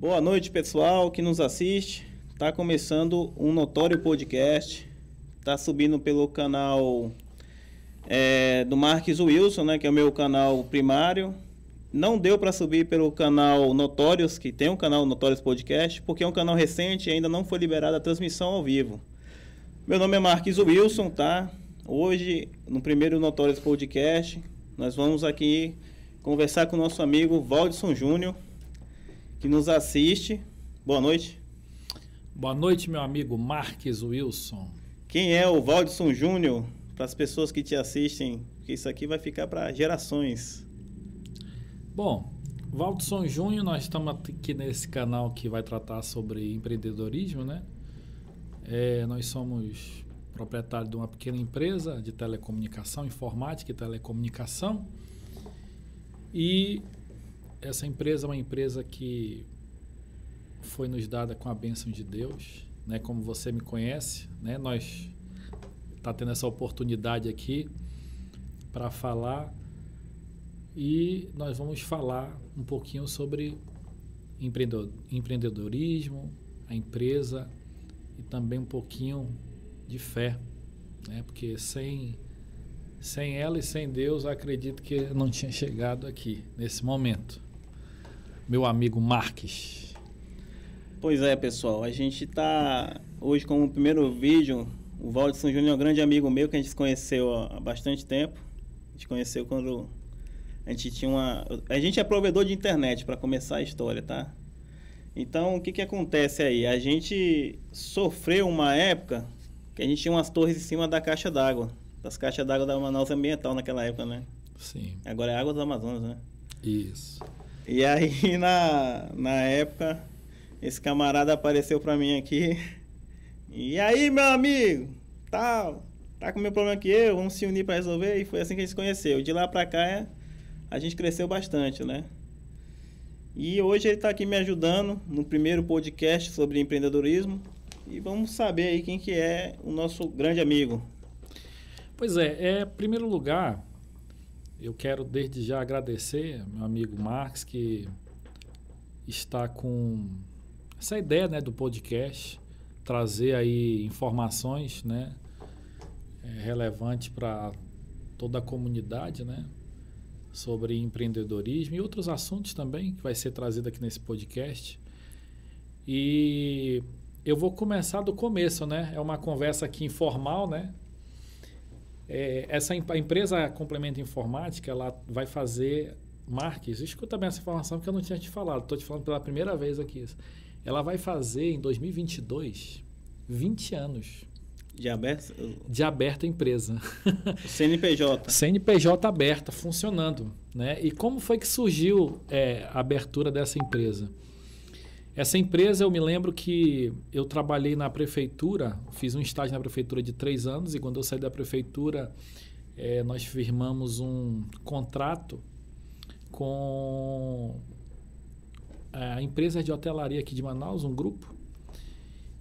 Boa noite, pessoal que nos assiste. Está começando um notório podcast. Está subindo pelo canal é, do Marques Wilson, né, que é o meu canal primário. Não deu para subir pelo canal Notórios, que tem um canal Notórios Podcast, porque é um canal recente e ainda não foi liberada a transmissão ao vivo. Meu nome é Marques Wilson, tá? Hoje, no primeiro Notórios Podcast, nós vamos aqui conversar com o nosso amigo Valdson Júnior que nos assiste. Boa noite. Boa noite, meu amigo Marques Wilson. Quem é o Valdson Júnior? Para as pessoas que te assistem, que isso aqui vai ficar para gerações. Bom, Valdson Júnior, nós estamos aqui nesse canal que vai tratar sobre empreendedorismo, né? É, nós somos proprietário de uma pequena empresa de telecomunicação, informática e telecomunicação. E essa empresa é uma empresa que foi nos dada com a bênção de Deus, né? Como você me conhece, né? Nós tá tendo essa oportunidade aqui para falar e nós vamos falar um pouquinho sobre empreendedorismo, a empresa e também um pouquinho de fé, né? Porque sem sem ela e sem Deus, acredito que não tinha chegado aqui nesse momento meu amigo Marques. Pois é, pessoal, a gente está hoje com o primeiro vídeo. O Valdson Júnior é um grande amigo meu que a gente se conheceu há bastante tempo. A gente conheceu quando a gente tinha uma. A gente é provedor de internet para começar a história, tá? Então, o que, que acontece aí? A gente sofreu uma época que a gente tinha umas torres em cima da caixa d'água, das caixas d'água da Manaus Ambiental naquela época, né? Sim. Agora é água do Amazonas, né? Isso. E aí, na, na época, esse camarada apareceu pra mim aqui. E aí, meu amigo? Tal, tá com o mesmo problema que eu, vamos se unir para resolver. E foi assim que a gente se conheceu. De lá pra cá, a gente cresceu bastante, né? E hoje ele tá aqui me ajudando no primeiro podcast sobre empreendedorismo. E vamos saber aí quem que é o nosso grande amigo. Pois é, é primeiro lugar, eu quero desde já agradecer meu amigo Marx que está com essa ideia né, do podcast, trazer aí informações né, é, relevantes para toda a comunidade, né, sobre empreendedorismo e outros assuntos também que vai ser trazido aqui nesse podcast. E eu vou começar do começo, né? É uma conversa aqui informal, né? É, essa a empresa Complemento Informática, ela vai fazer Marques, escuta bem essa informação que eu não tinha te falado, estou te falando pela primeira vez aqui. Ela vai fazer em 2022 20 anos. De aberta? De aberta empresa. CNPJ. CNPJ aberta, funcionando. Né? E como foi que surgiu é, a abertura dessa empresa? Essa empresa, eu me lembro que eu trabalhei na prefeitura, fiz um estágio na prefeitura de três anos, e quando eu saí da prefeitura, é, nós firmamos um contrato com a empresa de hotelaria aqui de Manaus, um grupo.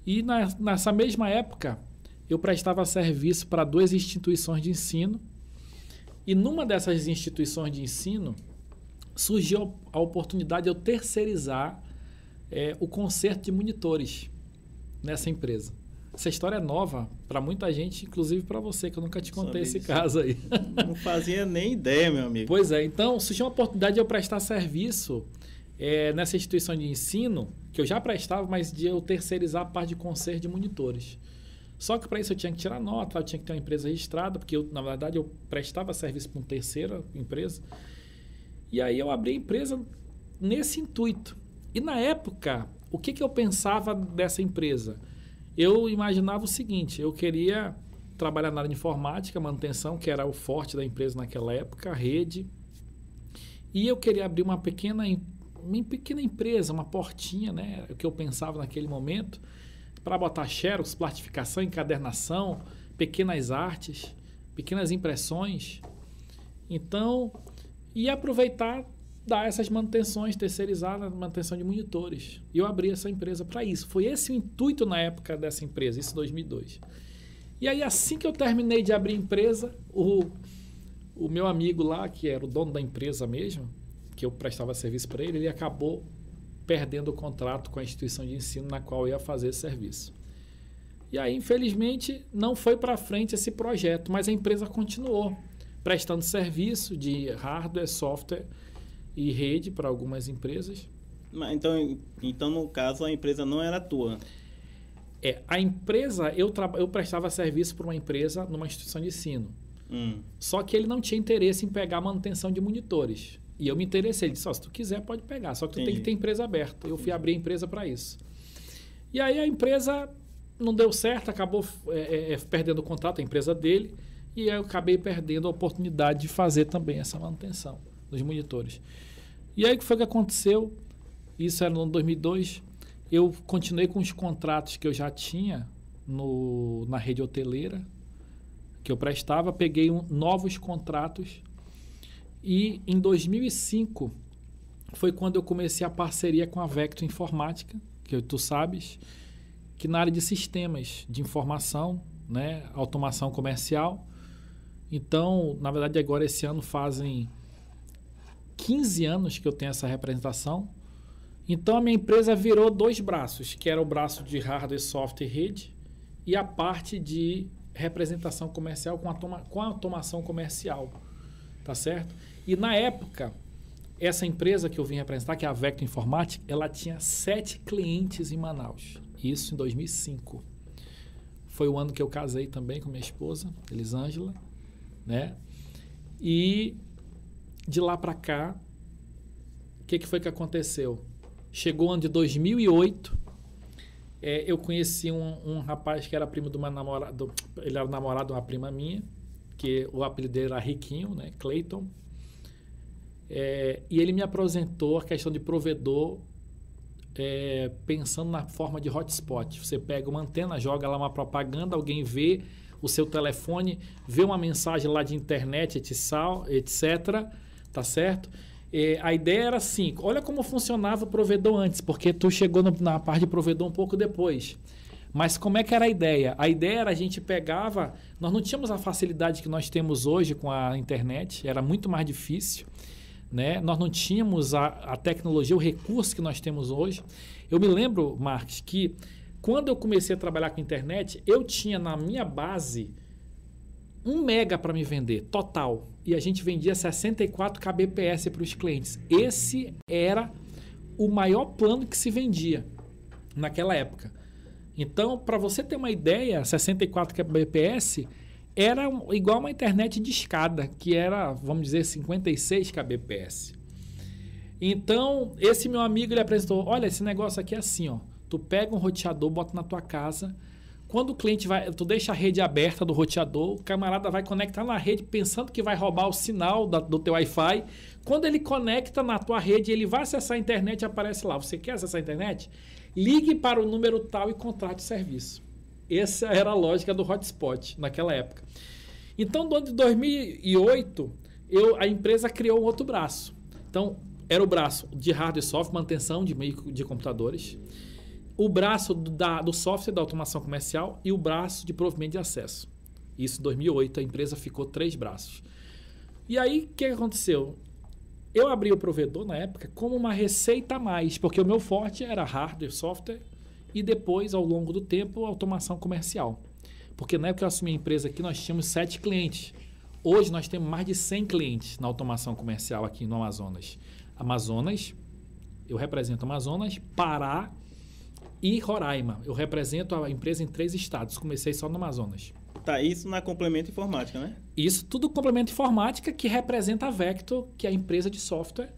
E na, nessa mesma época, eu prestava serviço para duas instituições de ensino. E numa dessas instituições de ensino, surgiu a oportunidade de eu terceirizar é, o conserto de monitores nessa empresa. Essa história é nova para muita gente, inclusive para você, que eu nunca te contei esse caso aí. Não fazia nem ideia, meu amigo. Pois é, então surgiu uma oportunidade de eu prestar serviço é, nessa instituição de ensino, que eu já prestava, mas de eu terceirizar a parte de conserto de monitores. Só que para isso eu tinha que tirar nota, eu tinha que ter uma empresa registrada, porque eu, na verdade eu prestava serviço para uma terceira empresa. E aí eu abri a empresa nesse intuito. E na época, o que, que eu pensava dessa empresa? Eu imaginava o seguinte: eu queria trabalhar na área de informática, manutenção, que era o forte da empresa naquela época, rede. E eu queria abrir uma pequena, uma pequena empresa, uma portinha, né? O que eu pensava naquele momento, para botar xerox, plastificação, encadernação, pequenas artes, pequenas impressões. Então, e aproveitar dar essas manutenções terceirizadas, manutenção de monitores. E eu abri essa empresa para isso. Foi esse o intuito na época dessa empresa, isso em 2002. E aí, assim que eu terminei de abrir a empresa, o, o meu amigo lá, que era o dono da empresa mesmo, que eu prestava serviço para ele, ele acabou perdendo o contrato com a instituição de ensino na qual eu ia fazer esse serviço. E aí, infelizmente, não foi para frente esse projeto, mas a empresa continuou prestando serviço de hardware, software e rede para algumas empresas. Então, então, no caso, a empresa não era tua. É, a empresa, eu, eu prestava serviço para uma empresa numa instituição de ensino. Hum. Só que ele não tinha interesse em pegar a manutenção de monitores. E eu me interessei. Ele disse: oh, se tu quiser, pode pegar. Só que tu Entendi. tem que ter empresa aberta. Eu fui abrir a empresa para isso. E aí a empresa não deu certo, acabou é, é, é, perdendo o contrato, a empresa dele. E eu acabei perdendo a oportunidade de fazer também essa manutenção dos monitores. E aí o que foi que aconteceu? Isso era no 2002. Eu continuei com os contratos que eu já tinha no, na rede hoteleira, que eu prestava, peguei um, novos contratos e em 2005 foi quando eu comecei a parceria com a Vecto Informática, que tu sabes, que na área de sistemas de informação, né, automação comercial. Então, na verdade, agora esse ano fazem 15 anos que eu tenho essa representação. Então, a minha empresa virou dois braços, que era o braço de hardware, software e rede e a parte de representação comercial com, automa com automação comercial, tá certo? E na época, essa empresa que eu vim representar, que é a Vecto Informática, ela tinha sete clientes em Manaus. Isso em 2005. Foi o ano que eu casei também com minha esposa, Elisângela, né? E de lá para cá, o que, que foi que aconteceu? Chegou o ano de 2008, é, eu conheci um, um, rapaz que era primo de uma namorada, ele era namorado de uma prima minha, que o apelido dele era Riquinho, né? Clayton. É, e ele me apresentou a questão de provedor é, pensando na forma de hotspot. Você pega uma antena, joga lá uma propaganda, alguém vê o seu telefone, vê uma mensagem lá de internet, etc. Tá certo? É, a ideia era assim: olha como funcionava o provedor antes, porque tu chegou no, na parte de provedor um pouco depois. Mas como é que era a ideia? A ideia era a gente pegava. Nós não tínhamos a facilidade que nós temos hoje com a internet, era muito mais difícil. Né? Nós não tínhamos a, a tecnologia, o recurso que nós temos hoje. Eu me lembro, Marques, que quando eu comecei a trabalhar com internet, eu tinha na minha base um mega para me vender, total. E a gente vendia 64 kbps para os clientes. Esse era o maior plano que se vendia naquela época. Então, para você ter uma ideia, 64 kbps era igual uma internet de escada, que era, vamos dizer, 56 kbps. Então, esse meu amigo ele apresentou: olha, esse negócio aqui é assim, ó. Tu pega um roteador, bota na tua casa. Quando o cliente vai, tu deixa a rede aberta do roteador, o camarada vai conectar na rede pensando que vai roubar o sinal da, do teu Wi-Fi. Quando ele conecta na tua rede, ele vai acessar a internet e aparece lá. Você quer acessar a internet? Ligue para o número tal e contrate o serviço. Essa era a lógica do hotspot naquela época. Então, no ano de 2008, eu, a empresa criou um outro braço. Então, era o braço de hardware e software, manutenção de de computadores, o braço do, da, do software da automação comercial e o braço de provimento de acesso. Isso em 2008, a empresa ficou três braços. E aí, o que aconteceu? Eu abri o provedor na época como uma receita a mais, porque o meu forte era hardware, software e depois, ao longo do tempo, automação comercial. Porque na época que eu assumi a empresa aqui, nós tínhamos sete clientes. Hoje nós temos mais de 100 clientes na automação comercial aqui no Amazonas. Amazonas, eu represento Amazonas, Pará e Roraima. Eu represento a empresa em três estados. Comecei só no Amazonas. Tá, isso na complemento informática, né? Isso tudo complemento informática que representa a Vector, que é a empresa de software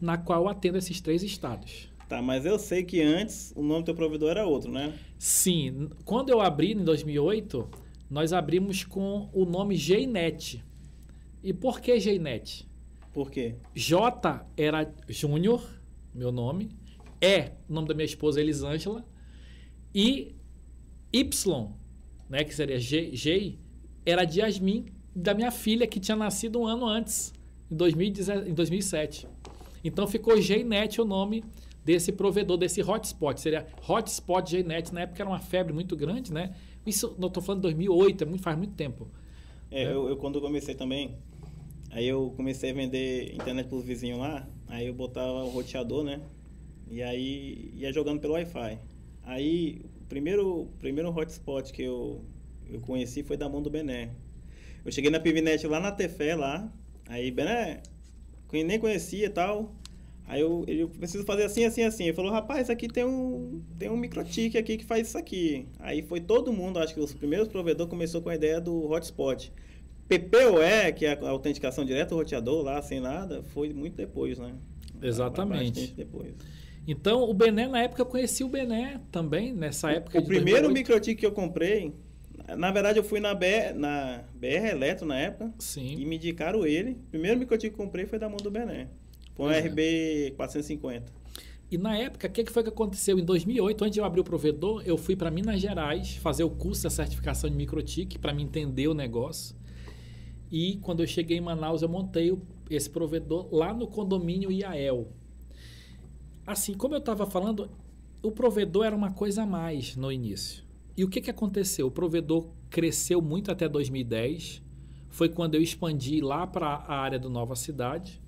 na qual eu atendo esses três estados. Tá, mas eu sei que antes o nome do teu provedor era outro, né? Sim. Quando eu abri em 2008, nós abrimos com o nome Gnet. E por que Gnet? Por quê? J era Júnior, meu nome. E, o nome da minha esposa Elisângela. E Y, né, que seria G, G, era de Yasmin, da minha filha, que tinha nascido um ano antes, em, 2007. Então ficou Gnet o nome desse provedor, desse hotspot. Seria hotspot Gnet. Na época era uma febre muito grande, né? Isso, eu estou falando de 2008, é muito, faz muito tempo. É, né? eu, eu, quando comecei também, aí eu comecei a vender internet para os vizinhos lá, aí eu botava o roteador, né? E aí ia jogando pelo Wi-Fi. Aí o primeiro, primeiro hotspot que eu, eu conheci foi da mão do Bené. Eu cheguei na Pivnet lá na Tefé, lá. Aí, Bené, nem conhecia e tal. Aí eu, eu preciso fazer assim, assim, assim. Ele falou, rapaz, aqui tem um, tem um microtik aqui que faz isso aqui. Aí foi todo mundo, acho que os primeiros provedores começou com a ideia do hotspot. PPOE, que é a autenticação direta do roteador, lá sem nada, foi muito depois, né? Exatamente. Depois. Então, o Bené, na época, eu conheci o Bené também, nessa época. O primeiro microtik que eu comprei, na verdade, eu fui na BR, na BR Eletro na época. Sim. E me indicaram ele. O primeiro microtik que eu comprei foi da mão do Bené. Foi um RB 450. E na época, o que, que foi que aconteceu? Em 2008, antes de eu abrir o provedor, eu fui para Minas Gerais fazer o curso da certificação de microtik para me entender o negócio. E quando eu cheguei em Manaus, eu montei esse provedor lá no condomínio IAEL. Assim, como eu estava falando, o provedor era uma coisa a mais no início. E o que, que aconteceu? O provedor cresceu muito até 2010. Foi quando eu expandi lá para a área do Nova Cidade.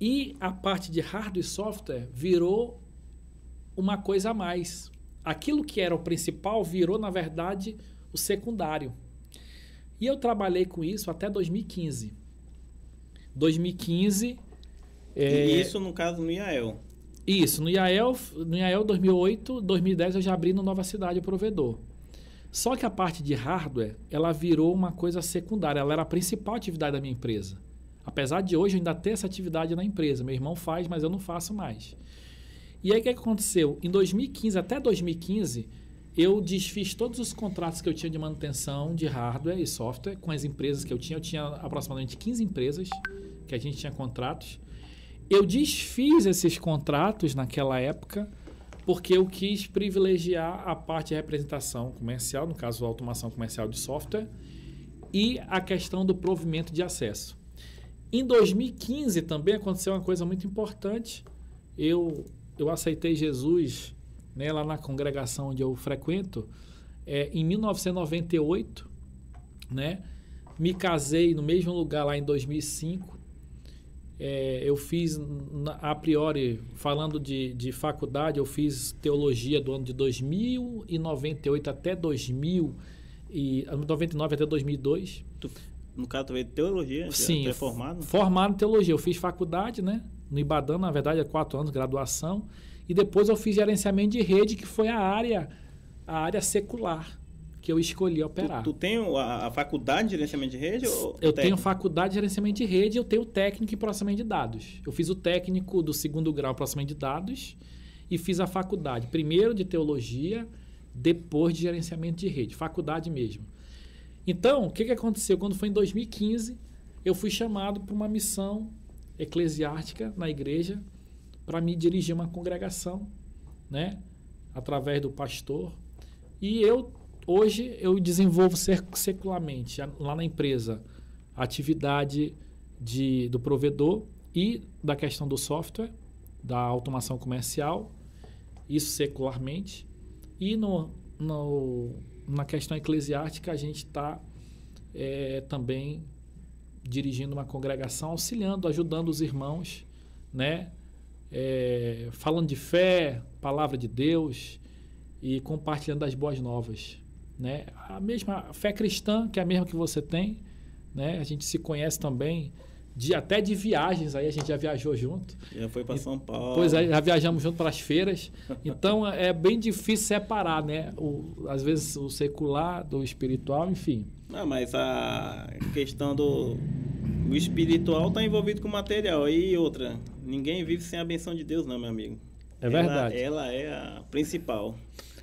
E a parte de hardware e software virou uma coisa a mais. Aquilo que era o principal virou, na verdade, o secundário. E eu trabalhei com isso até 2015. 2015. É... E isso, no caso, no IAEL. Isso, no IAEL, no IAEL 2008, 2010 eu já abri no Nova Cidade o provedor. Só que a parte de hardware, ela virou uma coisa secundária, ela era a principal atividade da minha empresa. Apesar de hoje eu ainda ter essa atividade na empresa, meu irmão faz, mas eu não faço mais. E aí o que aconteceu? Em 2015, até 2015, eu desfiz todos os contratos que eu tinha de manutenção de hardware e software com as empresas que eu tinha. Eu tinha aproximadamente 15 empresas que a gente tinha contratos. Eu desfiz esses contratos naquela época porque eu quis privilegiar a parte de representação comercial, no caso, a automação comercial de software, e a questão do provimento de acesso. Em 2015 também aconteceu uma coisa muito importante. Eu, eu aceitei Jesus né, lá na congregação onde eu frequento, é, em 1998, né, me casei no mesmo lugar lá em 2005. É, eu fiz, a priori, falando de, de faculdade, eu fiz teologia do ano de 2098 até 2000 e 99 até 2002. Tu, no caso, tu veio teologia? Sim. é formado? Formado em teologia. Eu fiz faculdade, né? No Ibadan, na verdade, é quatro anos, graduação. E depois eu fiz gerenciamento de rede, que foi a área, a área secular que eu escolhi operar. Tu, tu tem a, a, faculdade de gerenciamento de rede? Ou eu técnico? tenho faculdade de gerenciamento de rede e eu tenho técnico em processamento de dados. Eu fiz o técnico do segundo grau em processamento de dados e fiz a faculdade, primeiro de teologia, depois de gerenciamento de rede, faculdade mesmo. Então, o que, que aconteceu? Quando foi em 2015, eu fui chamado para uma missão eclesiástica na igreja para me dirigir uma congregação, né? Através do pastor. E eu, hoje, eu desenvolvo secularmente, lá na empresa, a atividade de, do provedor e da questão do software, da automação comercial, isso secularmente. E no, no, na questão eclesiástica, a gente está é, também dirigindo uma congregação, auxiliando, ajudando os irmãos, né? é, falando de fé, palavra de Deus e compartilhando as boas novas. Né? A mesma fé cristã, que é a mesma que você tem, né? a gente se conhece também, de, até de viagens, aí a gente já viajou junto. Já foi para São Paulo. Pois é, já viajamos junto para as feiras. Então é bem difícil separar, né? O, às vezes o secular do espiritual, enfim. Não, mas a questão do o espiritual está envolvido com o material. E outra, ninguém vive sem a benção de Deus, não, meu amigo. É verdade. Ela, ela é a principal.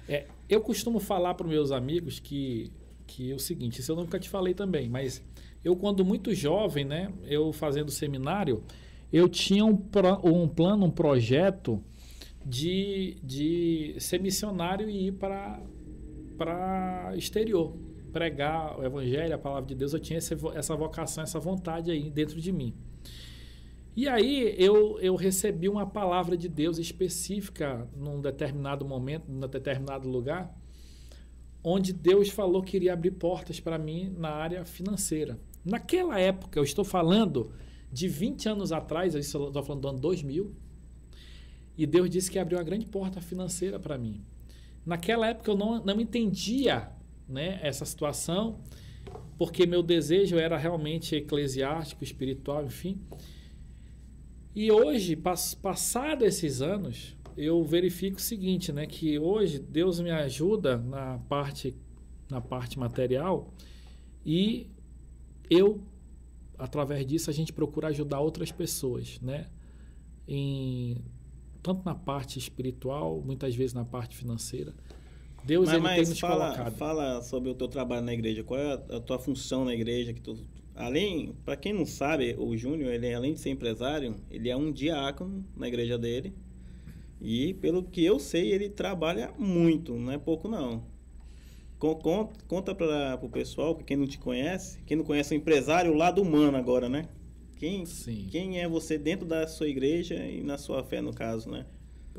É, eu costumo falar para meus amigos que, que é o seguinte, isso eu nunca te falei também, mas eu quando muito jovem, né, eu fazendo seminário, eu tinha um, um plano, um projeto de, de ser missionário e ir para para exterior pregar o evangelho, a palavra de Deus, eu tinha essa vocação, essa vontade aí dentro de mim. E aí eu, eu recebi uma palavra de Deus específica num determinado momento, num determinado lugar, onde Deus falou que iria abrir portas para mim na área financeira. Naquela época, eu estou falando de 20 anos atrás, eu estou falando do ano 2000, E Deus disse que abriu uma grande porta financeira para mim. Naquela época eu não, não entendia né, essa situação, porque meu desejo era realmente eclesiástico, espiritual, enfim. E hoje, pass passado esses anos, eu verifico o seguinte, né, que hoje Deus me ajuda na parte na parte material e eu através disso a gente procura ajudar outras pessoas, né? Em tanto na parte espiritual, muitas vezes na parte financeira. Deus mas, ele mas tem nos fala, colocado. Fala sobre o teu trabalho na igreja. Qual é a, a tua função na igreja? Que tu, além, para quem não sabe, o Júnior, ele além de ser empresário, ele é um diácono na igreja dele. E pelo que eu sei, ele trabalha muito, não é pouco não. Conta, conta para o pessoal, quem não te conhece, quem não conhece o empresário, o lado humano agora, né? Quem, Sim. quem é você dentro da sua igreja e na sua fé, no caso, né?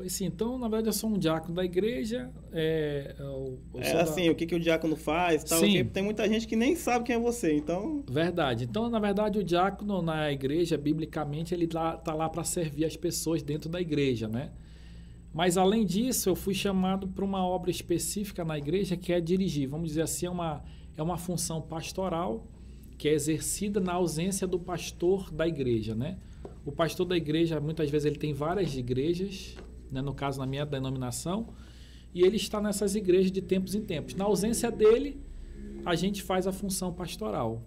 Pois sim, então, na verdade, eu sou um diácono da igreja. É, eu, eu É sou da- assim, o que, que o diácono faz, tal, Sim. tem muita gente que nem sabe quem é você, então... Verdade. Então, na verdade, o diácono na igreja, biblicamente, ele está tá lá para servir as pessoas dentro da igreja, né? Mas, além disso, eu fui chamado para uma obra específica na igreja que é dirigir. Vamos dizer assim, é uma, é uma função pastoral que é exercida na ausência do pastor da igreja, né? O pastor da igreja, muitas vezes, ele tem várias igrejas, né? no caso, na minha denominação, e ele está nessas igrejas de tempos em tempos. Na ausência dele, a gente faz a função pastoral,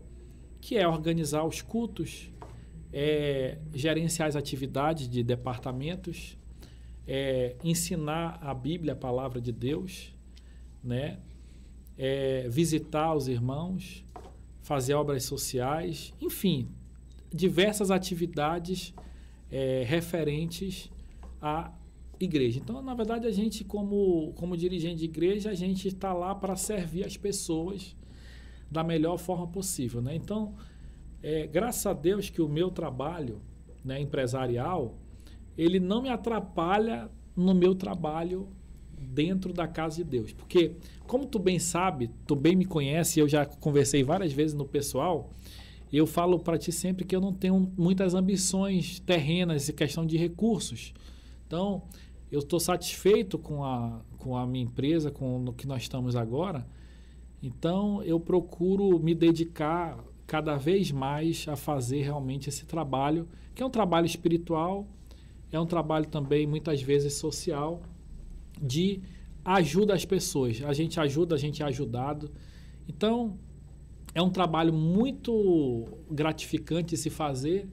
que é organizar os cultos, é, gerenciar as atividades de departamentos, é, ensinar a Bíblia, a palavra de Deus, né? É, visitar os irmãos, fazer obras sociais, enfim, diversas atividades é, referentes à igreja. Então, na verdade, a gente, como, como dirigente de igreja, a gente está lá para servir as pessoas da melhor forma possível. Né? Então, é, graças a Deus que o meu trabalho né, empresarial, ele não me atrapalha no meu trabalho dentro da casa de Deus. Porque, como tu bem sabe, tu bem me conhece, eu já conversei várias vezes no pessoal, eu falo para ti sempre que eu não tenho muitas ambições terrenas e questão de recursos. Então, eu estou satisfeito com a, com a minha empresa, com o que nós estamos agora. Então, eu procuro me dedicar cada vez mais a fazer realmente esse trabalho, que é um trabalho espiritual, é um trabalho também muitas vezes social, de ajuda às pessoas. A gente ajuda, a gente é ajudado. Então, é um trabalho muito gratificante se fazer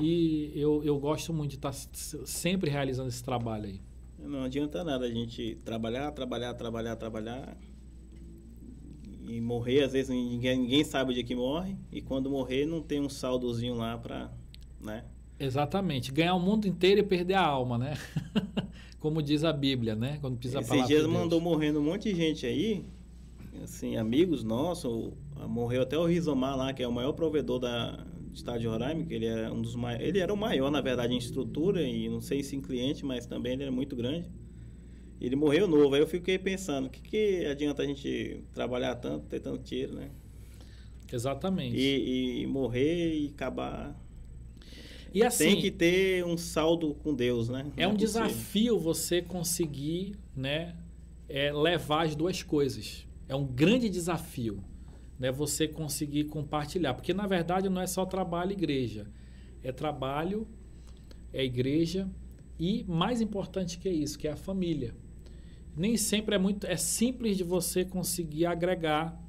e eu, eu gosto muito de estar sempre realizando esse trabalho aí. Não adianta nada a gente trabalhar, trabalhar, trabalhar, trabalhar e morrer. Às vezes ninguém, ninguém sabe o dia que morre e quando morrer não tem um saldozinho lá para, né? Exatamente. Ganhar o mundo inteiro e perder a alma, né? Como diz a Bíblia, né? Quando diz a Esses dias de mandou morrendo um monte de gente aí, assim, amigos nossos. Morreu até o Rizomar lá, que é o maior provedor da estado de Roraima, que ele era um dos maiores, ele era o maior, na verdade, em estrutura e não sei se em cliente, mas também ele era muito grande. Ele morreu novo, aí eu fiquei pensando, o que, que adianta a gente trabalhar tanto, ter tanto tiro, né? Exatamente. E, e morrer e acabar. E assim, Tem que ter um saldo com Deus, né? é Não um possível. desafio você conseguir, né, é, levar as duas coisas. É um grande desafio, né, você conseguir compartilhar, porque na verdade não é só trabalho e igreja, é trabalho, é igreja e mais importante que isso, que é a família. Nem sempre é muito, é simples de você conseguir agregar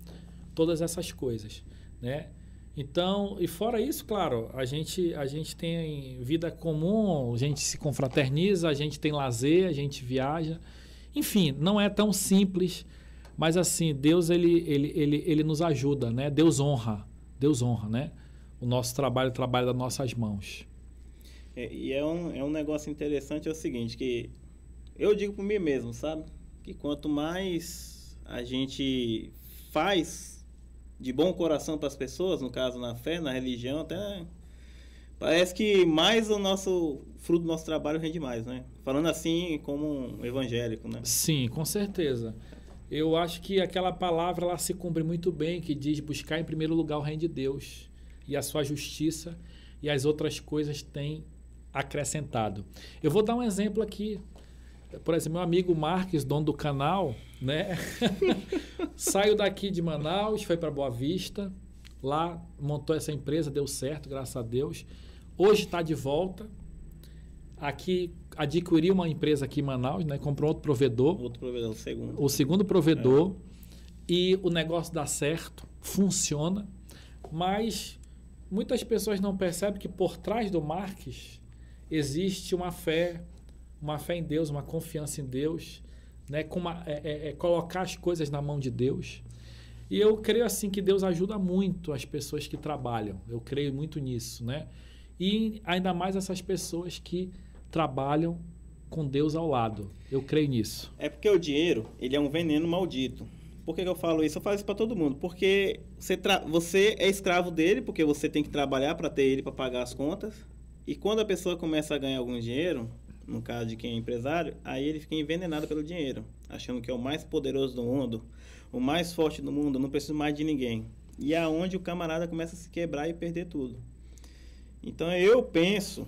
todas essas coisas, né? Então, e fora isso, claro, a gente, a gente tem vida comum, a gente se confraterniza, a gente tem lazer, a gente viaja. Enfim, não é tão simples, mas assim, Deus ele, ele, ele, ele nos ajuda, né? Deus honra, Deus honra, né? O nosso trabalho, o trabalho das nossas mãos. É, e é um, é um negócio interessante, é o seguinte, que eu digo por mim mesmo, sabe? Que quanto mais a gente faz de bom coração para as pessoas, no caso na fé, na religião, até parece que mais o nosso fruto do nosso trabalho rende mais, né? Falando assim como um evangélico, né? Sim, com certeza. Eu acho que aquela palavra ela se cumpre muito bem, que diz buscar em primeiro lugar o reino de Deus e a sua justiça, e as outras coisas têm acrescentado. Eu vou dar um exemplo aqui. Por exemplo, meu amigo Marques, dono do canal, né? Saiu daqui de Manaus, foi para Boa Vista, lá montou essa empresa, deu certo, graças a Deus. Hoje está de volta. Aqui adquiriu uma empresa aqui em Manaus, né? Comprou outro provedor. Outro provedor, o segundo. O segundo provedor. É. E o negócio dá certo, funciona. Mas muitas pessoas não percebem que por trás do Marques existe uma fé, uma fé em Deus, uma confiança em Deus, né? Com uma, é, é, é, colocar as coisas na mão de Deus. E eu creio assim que Deus ajuda muito as pessoas que trabalham. Eu creio muito nisso, né? E ainda mais essas pessoas que trabalham com Deus ao lado. Eu creio nisso. É porque o dinheiro, ele é um veneno maldito. Por que, que eu falo isso? Eu falo isso para todo mundo. Porque você, você é escravo dele, porque você tem que trabalhar para ter ele para pagar as contas. E quando a pessoa começa a ganhar algum dinheiro, no caso de quem é empresário, aí ele fica envenenado pelo dinheiro, achando que é o mais poderoso do mundo, o mais forte do mundo, não precisa mais de ninguém. E é onde o camarada começa a se quebrar e perder tudo. Então eu penso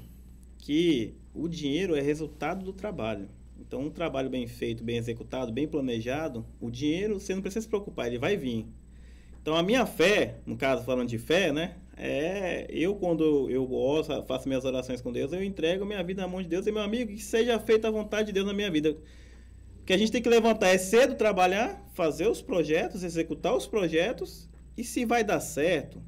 que o dinheiro é resultado do trabalho. Então, um trabalho bem feito, bem executado, bem planejado, o dinheiro você não precisa se preocupar, ele vai vir. Então, a minha fé, no caso falando de fé, né, é, eu, quando eu faço minhas orações com Deus, eu entrego minha vida na mão de Deus e, meu amigo, que seja feita a vontade de Deus na minha vida. Que a gente tem que levantar é cedo trabalhar, fazer os projetos, executar os projetos, e se vai dar certo,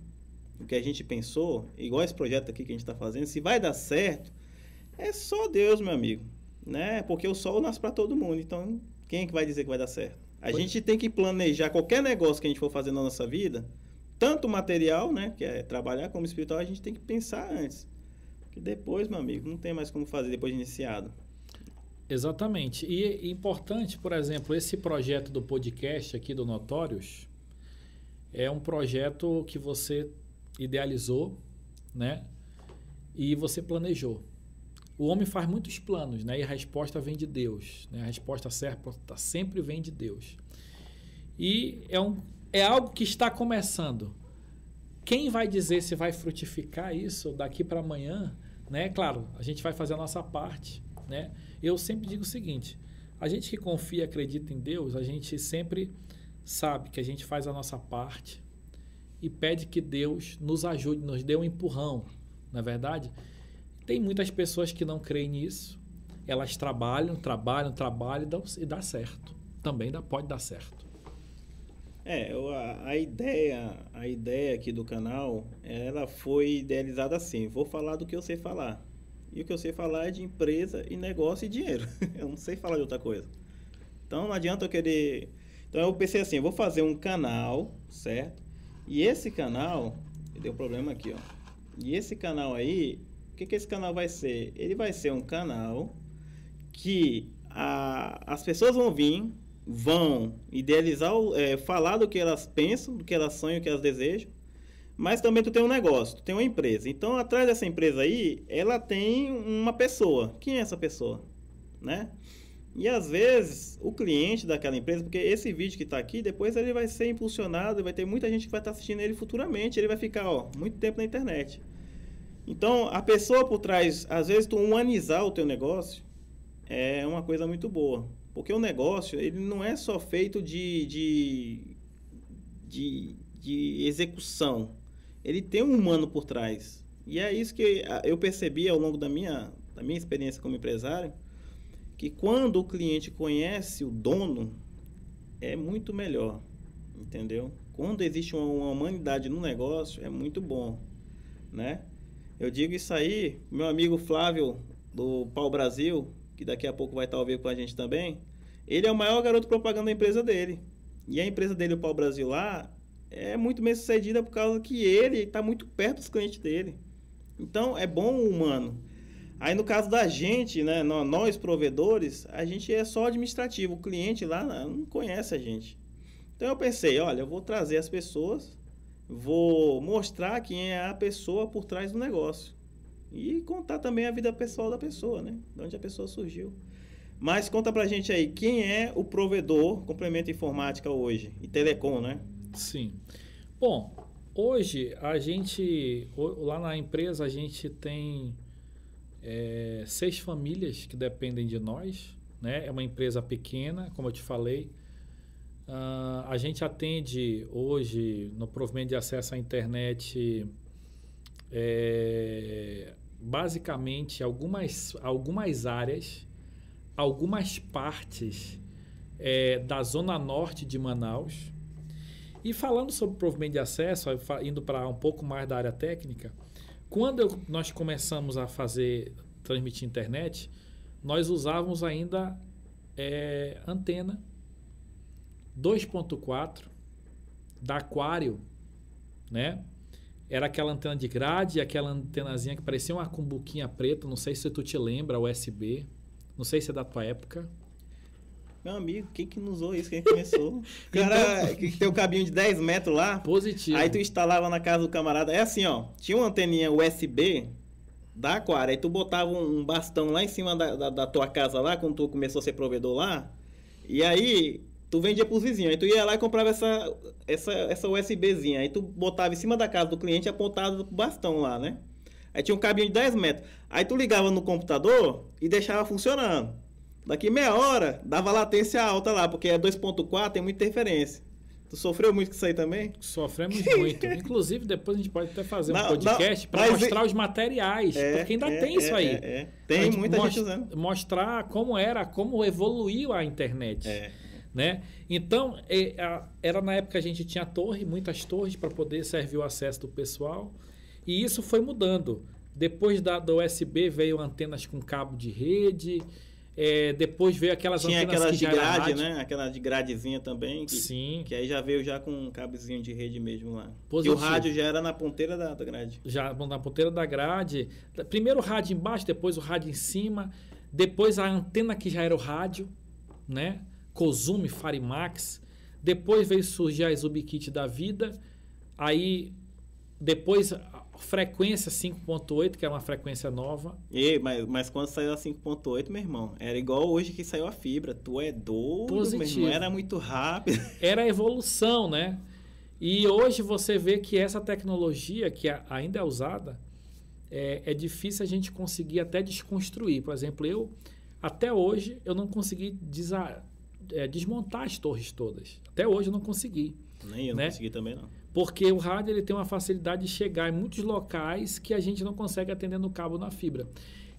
o que a gente pensou, igual esse projeto aqui que a gente está fazendo, se vai dar certo, é só Deus, meu amigo. Né? Porque o sol nasce para todo mundo. Então, quem é que vai dizer que vai dar certo? A Foi. gente tem que planejar qualquer negócio que a gente for fazer na nossa vida tanto material, né, que é trabalhar como espiritual, a gente tem que pensar antes. Porque depois, meu amigo, não tem mais como fazer depois de iniciado. Exatamente. E é importante, por exemplo, esse projeto do podcast aqui do Notórios é um projeto que você idealizou, né? E você planejou. O homem faz muitos planos, né? E a resposta vem de Deus, né? A resposta certa sempre vem de Deus. E é um, é algo que está começando. Quem vai dizer se vai frutificar isso daqui para amanhã? Né? Claro, a gente vai fazer a nossa parte. Né? Eu sempre digo o seguinte: a gente que confia e acredita em Deus, a gente sempre sabe que a gente faz a nossa parte e pede que Deus nos ajude, nos dê um empurrão, na é verdade? Tem muitas pessoas que não creem nisso. Elas trabalham, trabalham, trabalham e dá certo. Também dá, pode dar certo. É, a, a, ideia, a ideia aqui do canal, ela foi idealizada assim. Vou falar do que eu sei falar. E o que eu sei falar é de empresa e negócio e dinheiro. eu não sei falar de outra coisa. Então não adianta eu querer. Então eu pensei assim, eu vou fazer um canal, certo? E esse canal, deu problema aqui, ó. E esse canal aí, o que, que esse canal vai ser? Ele vai ser um canal que a, as pessoas vão vir vão idealizar, é, falar do que elas pensam, do que elas sonham, do que elas desejam, mas também tu tem um negócio, tu tem uma empresa. Então, atrás dessa empresa aí, ela tem uma pessoa. Quem é essa pessoa? Né? E às vezes, o cliente daquela empresa, porque esse vídeo que está aqui, depois ele vai ser impulsionado, vai ter muita gente que vai estar tá assistindo ele futuramente, ele vai ficar, ó, muito tempo na internet. Então, a pessoa por trás, às vezes tu humanizar o teu negócio é uma coisa muito boa. Porque o negócio, ele não é só feito de, de, de, de execução. Ele tem um humano por trás. E é isso que eu percebi ao longo da minha, da minha experiência como empresário, que quando o cliente conhece o dono, é muito melhor, entendeu? Quando existe uma, uma humanidade no negócio, é muito bom, né? Eu digo isso aí, meu amigo Flávio, do Pau Brasil, que daqui a pouco vai estar ao vivo com a gente também, ele é o maior garoto propaganda da empresa dele. E a empresa dele, o Pau Brasil lá, é muito bem sucedida por causa que ele está muito perto dos clientes dele. Então, é bom o humano. Aí, no caso da gente, né, nós provedores, a gente é só administrativo. O cliente lá não conhece a gente. Então, eu pensei, olha, eu vou trazer as pessoas, vou mostrar quem é a pessoa por trás do negócio. E contar também a vida pessoal da pessoa, né? De onde a pessoa surgiu. Mas conta pra gente aí, quem é o provedor complemento informática hoje? E telecom, né? Sim. Bom, hoje a gente, lá na empresa, a gente tem é, seis famílias que dependem de nós. Né? É uma empresa pequena, como eu te falei. Uh, a gente atende hoje no provimento de acesso à internet é, basicamente algumas, algumas áreas, algumas partes é, da zona norte de Manaus. E falando sobre provimento de acesso, indo para um pouco mais da área técnica, quando eu, nós começamos a fazer, transmitir internet, nós usávamos ainda é, antena 2.4 da Aquário, né? Era aquela antena de grade, aquela antenazinha que parecia uma cumbuquinha preta, não sei se tu te lembra, USB. Não sei se é da tua época. Meu amigo, quem que não usou isso? Quem começou? cara então, tem um cabinho de 10 metros lá. Positivo. Aí tu instalava na casa do camarada. É assim, ó. Tinha uma anteninha USB da Aquara. Aí tu botava um bastão lá em cima da, da, da tua casa lá, quando tu começou a ser provedor lá. E aí tu vendia pros vizinhos. Aí tu ia lá e comprava essa, essa, essa USBzinha. Aí tu botava em cima da casa do cliente e apontava pro bastão lá, né? Aí tinha um cabinho de 10 metros. Aí tu ligava no computador e deixava funcionando. Daqui meia hora, dava latência alta lá, porque é 2.4, tem muita interferência. Tu sofreu muito com isso aí também? Sofremos muito. Inclusive, depois a gente pode até fazer não, um podcast para mostrar os materiais. É, porque ainda é, tem isso aí. É, é. Tem muita gente usando. Mostrar como era, como evoluiu a internet. É. Né? Então, é, era na época que a gente tinha torre, muitas torres para poder servir o acesso do pessoal. E isso foi mudando. Depois da, do USB veio antenas com cabo de rede. É, depois veio aquelas Tinha antenas aquelas de grade, né? Aquela de gradezinha também. Que, Sim. Que aí já veio já com um cabezinho de rede mesmo lá. Positivo. E o rádio já era na ponteira da, da grade. Já na ponteira da grade. Primeiro o rádio embaixo, depois o rádio em cima. Depois a antena que já era o rádio, né? Kozume, Farimax. Depois veio surgir a Zubikit da vida. Aí depois frequência 5.8, que é uma frequência nova. E, mas, mas quando saiu a 5.8, meu irmão, era igual hoje que saiu a fibra. Tu é doido, Positivo. meu irmão, era muito rápido. Era a evolução, né? E hoje você vê que essa tecnologia que ainda é usada, é, é difícil a gente conseguir até desconstruir. Por exemplo, eu, até hoje, eu não consegui desa, é, desmontar as torres todas. Até hoje eu não consegui. Nem eu né? não consegui também, não. Porque o rádio ele tem uma facilidade de chegar em muitos locais que a gente não consegue atender no cabo na fibra.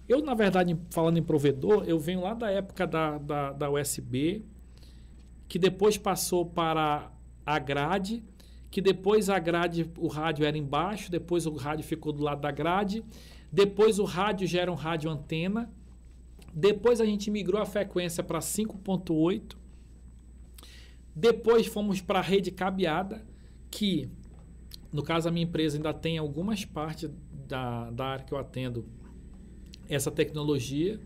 Eu, na verdade, falando em provedor, eu venho lá da época da, da, da USB, que depois passou para a grade, que depois a grade, o rádio era embaixo, depois o rádio ficou do lado da grade, depois o rádio já era um rádio antena, depois a gente migrou a frequência para 5.8, depois fomos para a rede cabeada, que, no caso, a minha empresa ainda tem algumas partes da, da área que eu atendo essa tecnologia.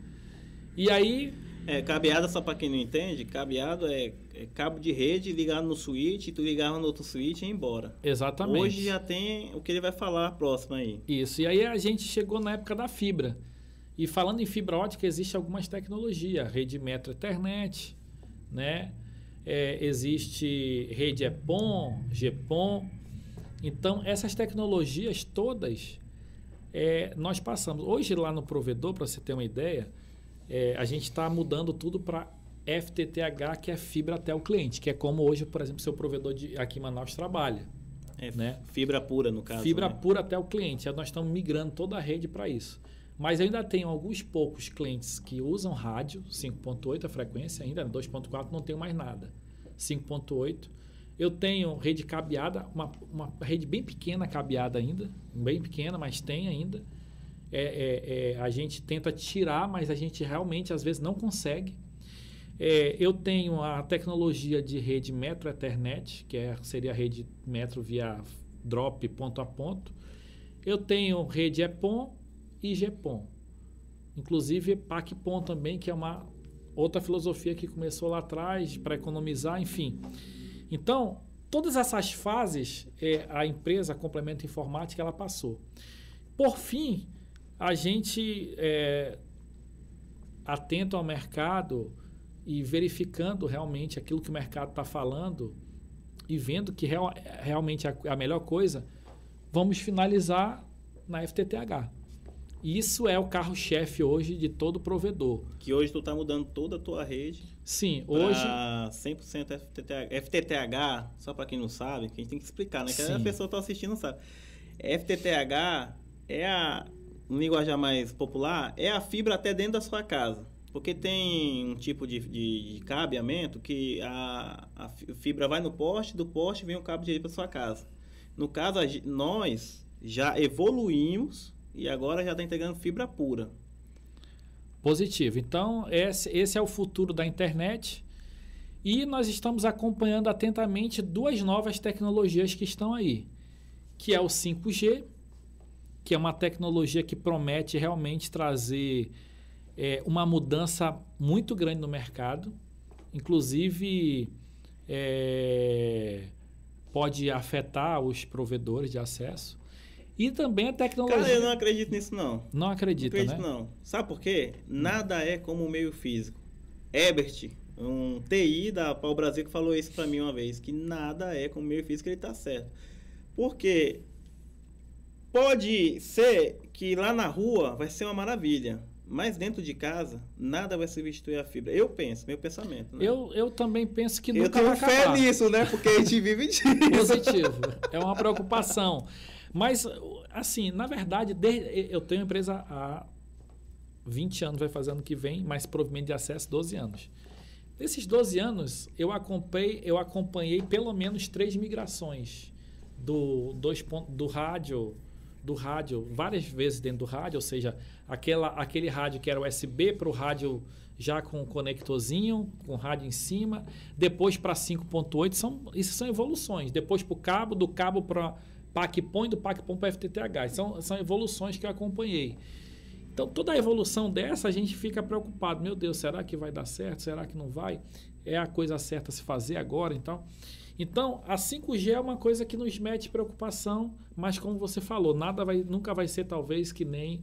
E aí. É, cabeada, só para quem não entende, cabeado é, é, cabo de rede ligado no switch, tu ligava no outro switch e ia embora. Exatamente. Hoje já tem o que ele vai falar próximo aí. Isso. E aí a gente chegou na época da fibra. E falando em fibra ótica, existe algumas tecnologias, rede metro Ethernet, né? é, existe rede EPON, GPON. Então, essas tecnologias todas é, nós passamos. Hoje, lá no provedor, para você ter uma ideia, é, a gente está mudando tudo para FTTH, que é fibra até o cliente, que é como hoje, por exemplo, seu provedor de, aqui em Manaus trabalha. É, né? Fibra pura, no caso. Fibra né? pura até o cliente. Nós estamos migrando toda a rede para isso. Mas eu ainda tenho alguns poucos clientes que usam rádio, 5.8 a frequência, ainda 2.4 não tenho mais nada. 5.8. Eu tenho rede cabeada, uma, uma rede bem pequena cabeada ainda, bem pequena, mas tem ainda. É, é, é, a gente tenta tirar, mas a gente realmente às vezes não consegue. É, eu tenho a tecnologia de rede Metro Ethernet, que é, seria a rede Metro via drop ponto a ponto. Eu tenho rede EPON e GPON. Inclusive PACPON também, que é uma outra filosofia que começou lá atrás para economizar, enfim. Então, todas essas fases, é, a empresa a Complemento Informática, ela passou. Por fim, a gente, é, atento ao mercado e verificando realmente aquilo que o mercado está falando e vendo que real, realmente é a melhor coisa, vamos finalizar na FTTH Isso é o carro-chefe hoje de todo provedor. Que hoje tu está mudando toda a tua rede. Sim, hoje. 100% FTTH, FTTH só para quem não sabe, que a gente tem que explicar, né? Que a pessoa está assistindo não sabe. FTTH é a, no linguajar mais popular, é a fibra até dentro da sua casa. Porque tem um tipo de, de, de cabeamento que a, a fibra vai no poste, do poste vem o cabo direito para sua casa. No caso, nós já evoluímos e agora já está integrando fibra pura. Positivo. Então, esse, esse é o futuro da internet. E nós estamos acompanhando atentamente duas novas tecnologias que estão aí, que é o 5G, que é uma tecnologia que promete realmente trazer é, uma mudança muito grande no mercado, inclusive é, pode afetar os provedores de acesso. E também a tecnologia. Cara, eu não acredito nisso, não. Não acredita, não acredito, né? não. Sabe por quê? Nada é como o meio físico. Ebert, um TI da Pau Brasil, que falou isso para mim uma vez, que nada é como o meio físico, ele tá certo. Porque pode ser que lá na rua vai ser uma maravilha, mas dentro de casa, nada vai substituir a fibra. Eu penso, meu pensamento. Né? Eu, eu também penso que nunca vai acabar. Eu tenho fé nisso, né? Porque a gente vive disso. Positivo. É uma preocupação. Mas, assim, na verdade, eu tenho empresa há 20 anos, vai fazer ano que vem, mas provimento de acesso 12 anos. Nesses 12 anos, eu acompanhei, eu acompanhei pelo menos três migrações do, dois, do rádio do rádio várias vezes dentro do rádio, ou seja, aquela, aquele rádio que era USB para o rádio já com o conectorzinho, com rádio em cima, depois para 5.8, são, isso são evoluções. Depois para o cabo, do cabo para PACPOM e do PACPOM para FTTH. São, são evoluções que eu acompanhei. Então, toda a evolução dessa, a gente fica preocupado. Meu Deus, será que vai dar certo? Será que não vai? É a coisa certa a se fazer agora? Então, então a 5G é uma coisa que nos mete preocupação, mas como você falou, nada vai, nunca vai ser talvez que nem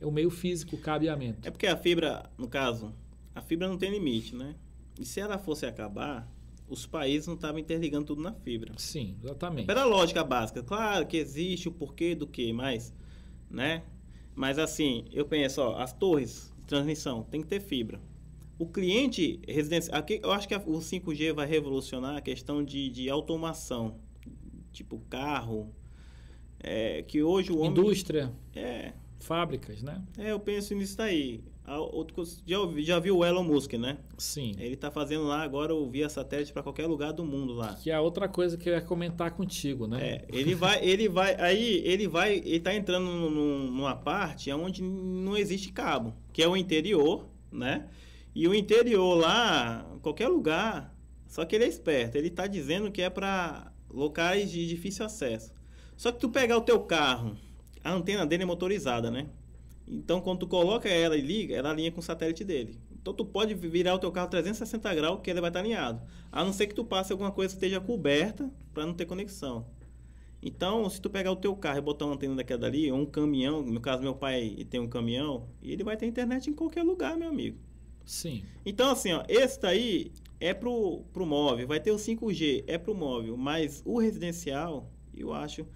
o meio físico, o cabeamento. É porque a fibra, no caso, a fibra não tem limite, né? E se ela fosse acabar, os países não estavam interligando tudo na fibra. Sim, exatamente. Pela lógica básica. Claro que existe o porquê do que, mas, né? Mas assim, eu penso, ó, as torres de transmissão tem que ter fibra. O cliente residencial, aqui, eu acho que o 5G vai revolucionar a questão de, de automação, tipo carro, é, que hoje o homem... Indústria. É. Fábricas, né? É, eu penso nisso daí. Outro, já, já viu o Elon Musk, né? Sim. Ele está fazendo lá agora o via satélite para qualquer lugar do mundo lá. Que é outra coisa que eu ia comentar contigo, né? É, ele vai, ele vai, aí ele vai, ele tá entrando numa parte onde não existe cabo, que é o interior, né? E o interior lá, qualquer lugar, só que ele é esperto, ele está dizendo que é para locais de difícil acesso. Só que tu pegar o teu carro, a antena dele é motorizada, né? Então, quando tu coloca ela e liga, ela alinha com o satélite dele. Então, tu pode virar o teu carro 360 graus que ele vai estar alinhado. A não ser que tu passe alguma coisa que esteja coberta para não ter conexão. Então, se tu pegar o teu carro e botar uma antena daquela dali, ou um caminhão, no caso meu pai tem um caminhão, ele vai ter internet em qualquer lugar, meu amigo. Sim. Então, assim, ó, esse daí é pro, pro móvel, vai ter o 5G, é pro móvel, mas o residencial, eu acho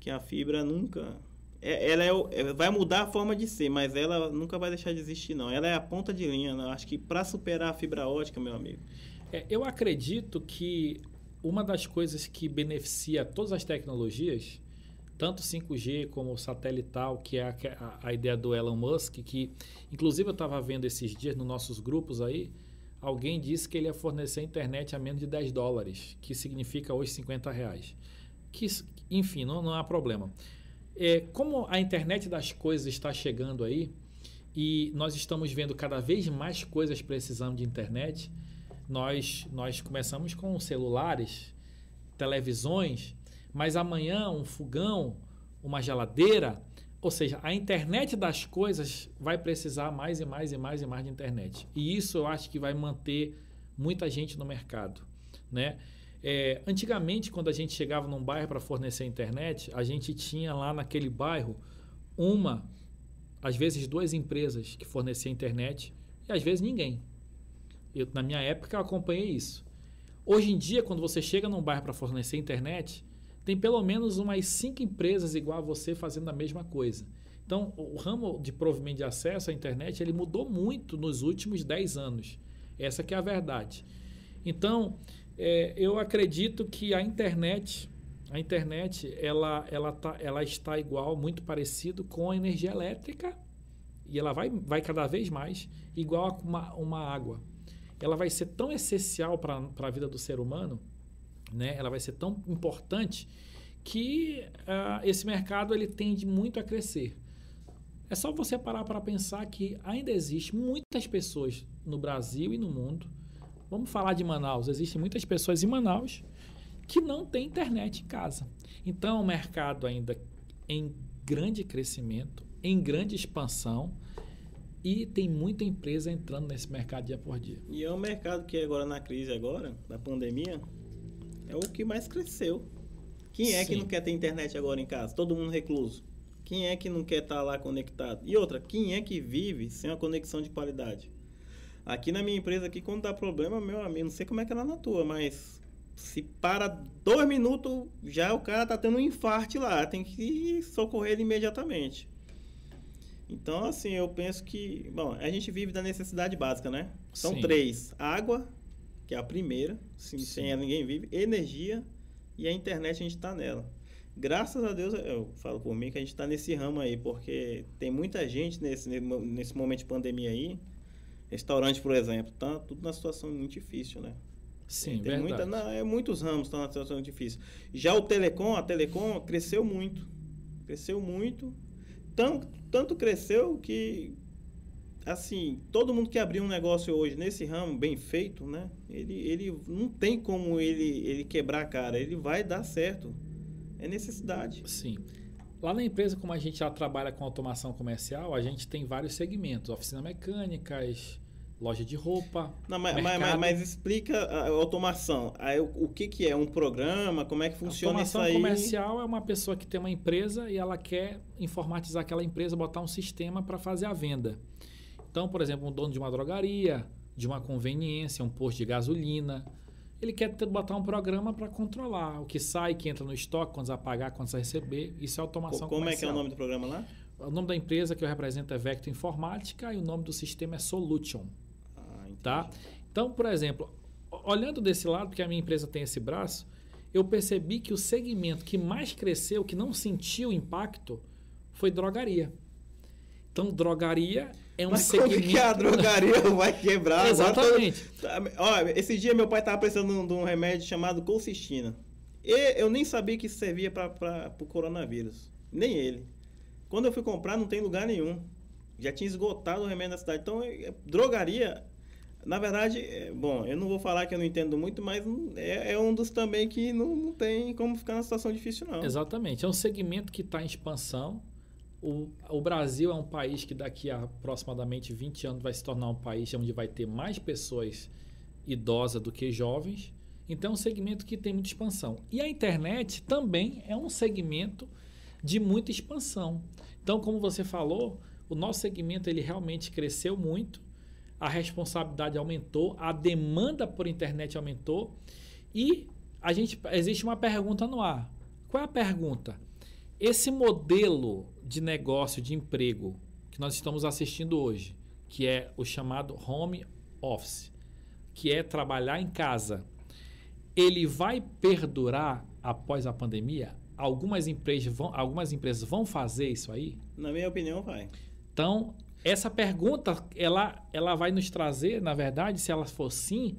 que a fibra nunca ela é, é, vai mudar a forma de ser, mas ela nunca vai deixar de existir, não. Ela é a ponta de linha. Acho que para superar a fibra ótica, meu amigo. É, eu acredito que uma das coisas que beneficia todas as tecnologias, tanto 5G como satelital, que é a, a ideia do Elon Musk, que inclusive eu estava vendo esses dias nos nossos grupos aí, alguém disse que ele ia fornecer internet a menos de 10 dólares, que significa hoje 50 reais. Que, enfim, não, não há problema. É, como a internet das coisas está chegando aí e nós estamos vendo cada vez mais coisas precisando de internet, nós, nós começamos com celulares, televisões, mas amanhã um fogão, uma geladeira, ou seja, a internet das coisas vai precisar mais e mais e mais e mais de internet. E isso eu acho que vai manter muita gente no mercado, né? É, antigamente, quando a gente chegava num bairro para fornecer internet, a gente tinha lá naquele bairro uma, às vezes duas empresas que forneciam internet e às vezes ninguém. Eu, na minha época eu acompanhei isso. Hoje em dia, quando você chega num bairro para fornecer internet, tem pelo menos umas cinco empresas igual a você fazendo a mesma coisa. Então, o ramo de provimento de acesso à internet ele mudou muito nos últimos 10 anos. Essa que é a verdade. Então, é, eu acredito que a internet, a internet, ela, ela, tá, ela está igual, muito parecido com a energia elétrica e ela vai, vai cada vez mais igual a uma, uma água. Ela vai ser tão essencial para a vida do ser humano, né? ela vai ser tão importante que uh, esse mercado ele tende muito a crescer. É só você parar para pensar que ainda existe muitas pessoas no Brasil e no mundo. Vamos falar de Manaus. Existem muitas pessoas em Manaus que não têm internet em casa. Então, é um mercado ainda em grande crescimento, em grande expansão e tem muita empresa entrando nesse mercado dia por dia. E é um mercado que agora na crise agora, da pandemia, é o que mais cresceu. Quem é Sim. que não quer ter internet agora em casa? Todo mundo recluso. Quem é que não quer estar tá lá conectado? E outra, quem é que vive sem uma conexão de qualidade? Aqui na minha empresa, aqui, quando dá problema, meu amigo, não sei como é que ela na tua, mas se para dois minutos, já o cara tá tendo um infarte lá, tem que socorrer ele imediatamente. Então, assim, eu penso que, bom, a gente vive da necessidade básica, né? São Sim. três: água, que é a primeira, sem ela ninguém vive, energia e a internet a gente está nela graças a Deus, eu falo por mim que a gente está nesse ramo aí, porque tem muita gente nesse, nesse momento de pandemia aí, restaurante, por exemplo, tá tudo na situação muito difícil, né? Sim, tem verdade. Muita, não, é, muitos ramos estão na situação difícil. Já o telecom, a telecom cresceu muito. Cresceu muito. Tanto, tanto cresceu que assim, todo mundo que abrir um negócio hoje nesse ramo bem feito, né? Ele, ele não tem como ele, ele quebrar a cara, ele vai dar certo é necessidade. Sim. Lá na empresa, como a gente já trabalha com automação comercial, a gente tem vários segmentos: oficina mecânicas, loja de roupa. Não, mas, mas, mas, explica a automação. Aí, o, o, que, que é? Um programa? Como é que funciona isso aí? Automação comercial é uma pessoa que tem uma empresa e ela quer informatizar aquela empresa, botar um sistema para fazer a venda. Então, por exemplo, um dono de uma drogaria, de uma conveniência, um posto de gasolina ele quer botar um programa para controlar o que sai, que entra no estoque, quantos a pagar, quantos a receber. Isso é automação Como comercial. é que é o nome do programa lá? O nome da empresa que eu represento é Vector Informática e o nome do sistema é Solution. Ah, tá? Então, por exemplo, olhando desse lado, porque a minha empresa tem esse braço, eu percebi que o segmento que mais cresceu, que não sentiu impacto, foi drogaria. Então, drogaria é um Mas segmento... que a drogaria vai quebrar? Exatamente. Olha, esse dia meu pai estava precisando de um remédio chamado colcistina. E eu nem sabia que isso servia para o coronavírus. Nem ele. Quando eu fui comprar, não tem lugar nenhum. Já tinha esgotado o remédio na cidade. Então, é, drogaria, na verdade, é, bom, eu não vou falar que eu não entendo muito, mas é, é um dos também que não, não tem como ficar numa situação difícil, não. Exatamente. É um segmento que está em expansão o, o Brasil é um país que daqui a aproximadamente 20 anos vai se tornar um país onde vai ter mais pessoas idosas do que jovens. Então é um segmento que tem muita expansão. E a internet também é um segmento de muita expansão. Então, como você falou, o nosso segmento ele realmente cresceu muito, a responsabilidade aumentou, a demanda por internet aumentou e a gente existe uma pergunta no ar. Qual é a pergunta? Esse modelo de negócio, de emprego que nós estamos assistindo hoje, que é o chamado home office, que é trabalhar em casa, ele vai perdurar após a pandemia? Algumas empresas vão, algumas empresas vão fazer isso aí? Na minha opinião, vai. Então, essa pergunta, ela, ela vai nos trazer, na verdade, se ela for sim,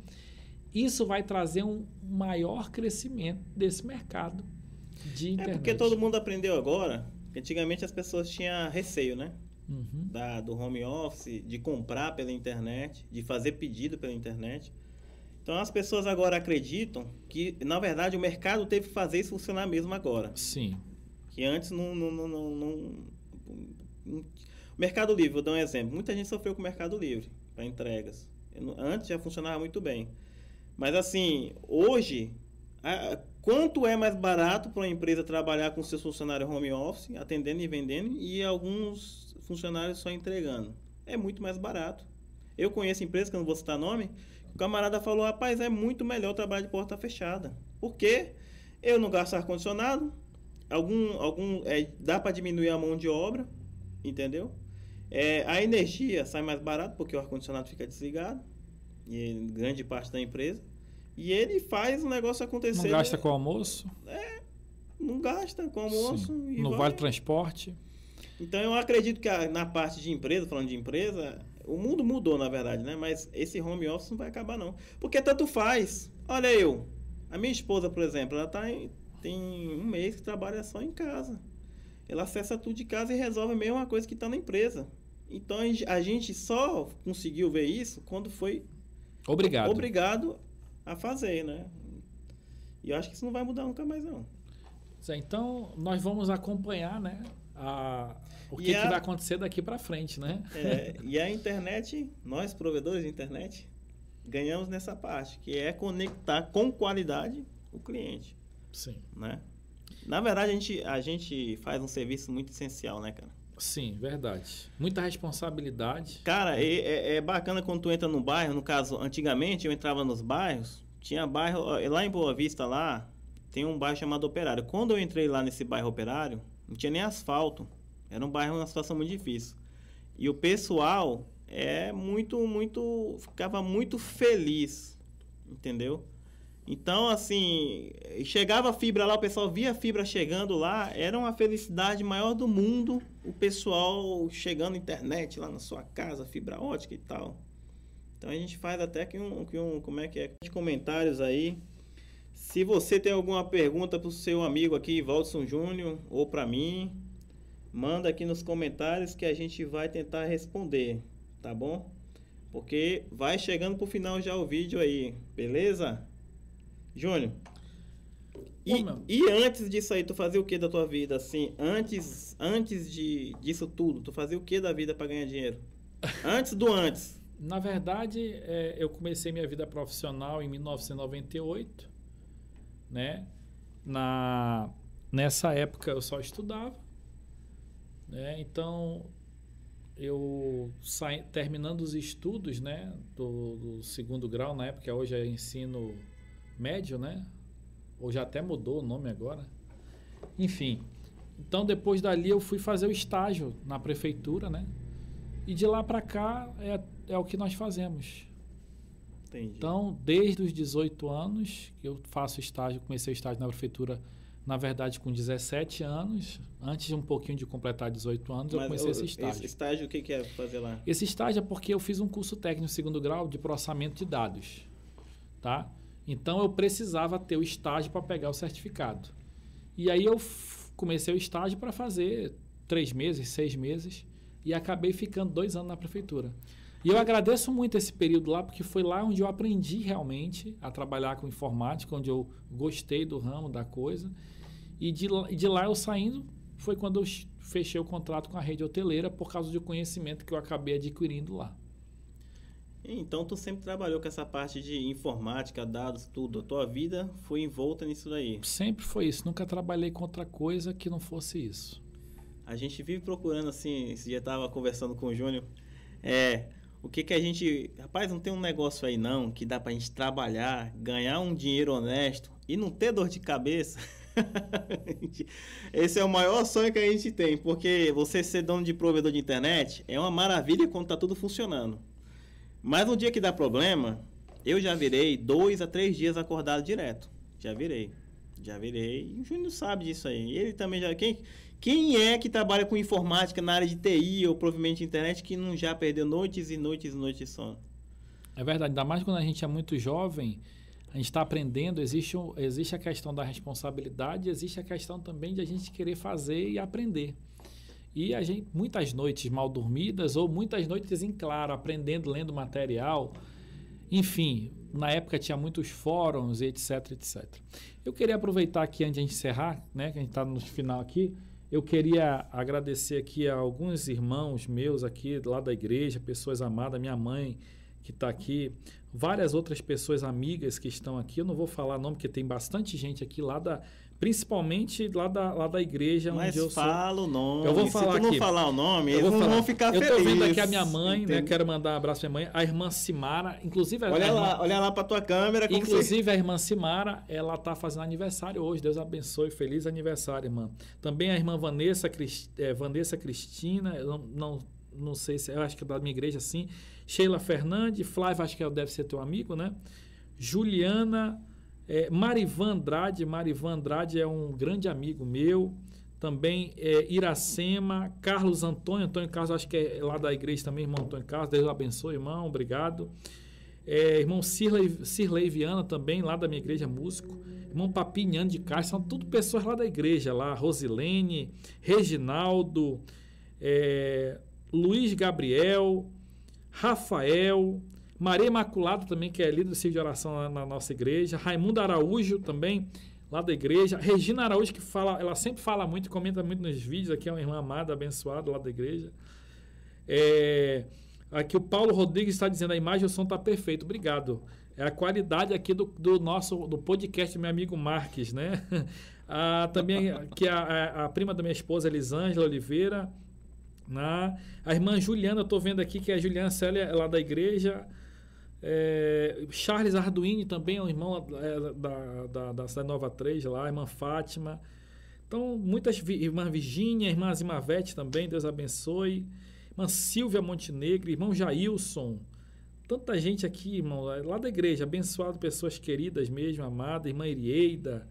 isso vai trazer um maior crescimento desse mercado de internet. É porque todo mundo aprendeu agora. Antigamente as pessoas tinham receio, né? Uhum. Da, do home office, de comprar pela internet, de fazer pedido pela internet. Então as pessoas agora acreditam que, na verdade, o mercado teve que fazer isso funcionar mesmo agora. Sim. Que antes não. não, não, não, não, não Mercado Livre, vou dar um exemplo. Muita gente sofreu com o Mercado Livre para entregas. Antes já funcionava muito bem. Mas assim, hoje, a, Quanto é mais barato para uma empresa trabalhar com seus funcionários home office, atendendo e vendendo, e alguns funcionários só entregando? É muito mais barato. Eu conheço empresas, que eu não vou citar nome, o camarada falou, rapaz, é muito melhor trabalhar de porta fechada. Por quê? Eu não gasto ar-condicionado, algum, algum, é, dá para diminuir a mão de obra, entendeu? É, a energia sai mais barato porque o ar-condicionado fica desligado, e grande parte da empresa. E ele faz o negócio acontecer. Não gasta com almoço? É, não gasta com almoço. no vai. vale transporte. Então eu acredito que a, na parte de empresa, falando de empresa, o mundo mudou na verdade, né? Mas esse home office não vai acabar não. Porque tanto faz. Olha eu, a minha esposa, por exemplo, ela tá em, tem um mês que trabalha só em casa. Ela acessa tudo de casa e resolve a mesma coisa que está na empresa. Então a gente só conseguiu ver isso quando foi obrigado, obrigado a fazer, né? E eu acho que isso não vai mudar nunca mais não. Então nós vamos acompanhar, né? A, o que, a, que vai acontecer daqui para frente, né? É, e a internet, nós provedores de internet, ganhamos nessa parte, que é conectar com qualidade o cliente. Sim. Né? Na verdade, a gente, a gente faz um serviço muito essencial, né, cara? Sim, verdade. Muita responsabilidade. Cara, é, é, é bacana quando tu entra no bairro. No caso, antigamente eu entrava nos bairros, tinha bairro. Lá em Boa Vista, lá, tem um bairro chamado Operário. Quando eu entrei lá nesse bairro Operário, não tinha nem asfalto. Era um bairro, uma situação muito difícil. E o pessoal é muito, muito. ficava muito feliz, entendeu? Então, assim, chegava a fibra lá, o pessoal via a fibra chegando lá, era uma felicidade maior do mundo o pessoal chegando internet lá na sua casa, fibra ótica e tal. Então a gente faz até que um, que um como é que é, de comentários aí. Se você tem alguma pergunta para o seu amigo aqui, Valdson Júnior, ou para mim, manda aqui nos comentários que a gente vai tentar responder, tá bom? Porque vai chegando pro final já o vídeo aí, beleza? Júnior, e, e, antes disso aí, tu fazia o que da tua vida? Assim, antes, antes de, disso tudo, tu fazia o que da vida para ganhar dinheiro? Antes do antes. Na verdade, é, eu comecei minha vida profissional em 1998, né? Na, nessa época eu só estudava, né? Então, eu saí, terminando os estudos, né? Do, do segundo grau, na época, hoje é ensino médio, né? Ou já até mudou o nome agora. Enfim. Então depois dali eu fui fazer o estágio na prefeitura, né? E de lá para cá é, é o que nós fazemos. Entendi. Então, desde os 18 anos que eu faço estágio, comecei o estágio na prefeitura, na verdade com 17 anos, antes de um pouquinho de completar 18 anos, Mas eu comecei esse estágio. Esse estágio o que, que é fazer lá? Esse estágio é porque eu fiz um curso técnico segundo grau de processamento de dados, tá? Então eu precisava ter o estágio para pegar o certificado. E aí eu comecei o estágio para fazer três meses, seis meses e acabei ficando dois anos na prefeitura. E eu agradeço muito esse período lá, porque foi lá onde eu aprendi realmente a trabalhar com informática, onde eu gostei do ramo, da coisa. E de, de lá eu saindo, foi quando eu fechei o contrato com a rede hoteleira por causa do conhecimento que eu acabei adquirindo lá. Então tu sempre trabalhou com essa parte de informática, dados, tudo. A tua vida foi envolta nisso daí. Sempre foi isso. Nunca trabalhei com outra coisa que não fosse isso. A gente vive procurando assim, esse dia tava conversando com o Júnior. É, o que que a gente, rapaz, não tem um negócio aí não que dá pra gente trabalhar, ganhar um dinheiro honesto e não ter dor de cabeça. Esse é o maior sonho que a gente tem, porque você ser dono de provedor de internet é uma maravilha quando tá tudo funcionando. Mas no dia que dá problema, eu já virei dois a três dias acordado direto. Já virei. Já virei. E o Júnior sabe disso aí. Ele também já. Quem, quem é que trabalha com informática na área de TI ou provavelmente internet que não já perdeu noites e noites e noites de sono? É verdade, ainda mais quando a gente é muito jovem, a gente está aprendendo, existe, existe a questão da responsabilidade, existe a questão também de a gente querer fazer e aprender. E a gente, muitas noites mal dormidas ou muitas noites em claro, aprendendo, lendo material. Enfim, na época tinha muitos fóruns, etc, etc. Eu queria aproveitar aqui, antes de encerrar, né, que a gente está no final aqui, eu queria agradecer aqui a alguns irmãos meus aqui lá da igreja, pessoas amadas, minha mãe, que está aqui, várias outras pessoas amigas que estão aqui. Eu não vou falar nome, porque tem bastante gente aqui lá da. Principalmente lá da, lá da igreja Mas onde eu fala sou. o nome. Eu vou falar Se tu não aqui. falar o nome, Eu eles vou não falar. vão ficar eu felizes. tô vendo aqui a minha mãe, né? entendeu? Quero mandar um abraço pra minha mãe. A irmã Simara, inclusive a Olha irmã, lá, olha lá pra tua câmera. Como você... Inclusive, a irmã Simara, ela tá fazendo aniversário hoje. Deus abençoe. Feliz aniversário, irmã. Também a irmã Vanessa, Cris- eh, Vanessa Cristina, eu não, não, não sei se, eu acho que é da minha igreja, sim. Sheila Fernandes, Flávio, acho que deve ser teu amigo, né? Juliana, eh, Marivan Andrade. Marivan Andrade é um grande amigo meu. Também eh, Iracema, Carlos Antônio. Antônio Carlos, acho que é lá da igreja também, irmão Antônio Carlos. Deus abençoe, irmão. Obrigado. É, irmão Cirlei, Cirlei Viana também, lá da minha igreja, músico. Irmão Papinhano de Castro, são tudo pessoas lá da igreja, lá. Rosilene, Reginaldo, é, Luiz Gabriel, Rafael, Maria Imaculada também, que é líder do círculo de oração lá na nossa igreja. Raimundo Araújo também, lá da igreja. Regina Araújo, que fala, ela sempre fala muito, comenta muito nos vídeos, aqui é uma irmã amada, abençoada lá da igreja. É, aqui o Paulo Rodrigues está dizendo a imagem e o som está perfeito. Obrigado. É a qualidade aqui do, do nosso do podcast meu amigo Marques, né? Ah, também que a, a, a prima da minha esposa, Elisângela Oliveira. Na, a irmã Juliana, eu estou vendo aqui que é a Juliana Célia lá da igreja. É, Charles Arduini também é um irmão é, da, da, da Cidade Nova 3 lá, irmã Fátima. Então, muitas, vi- irmã Virgínia, irmã Zimavete também, Deus abençoe. Irmã Silvia Montenegro, irmão Jailson. Tanta gente aqui, irmão, lá da igreja, abençoado, pessoas queridas mesmo, amadas, irmã Irieida.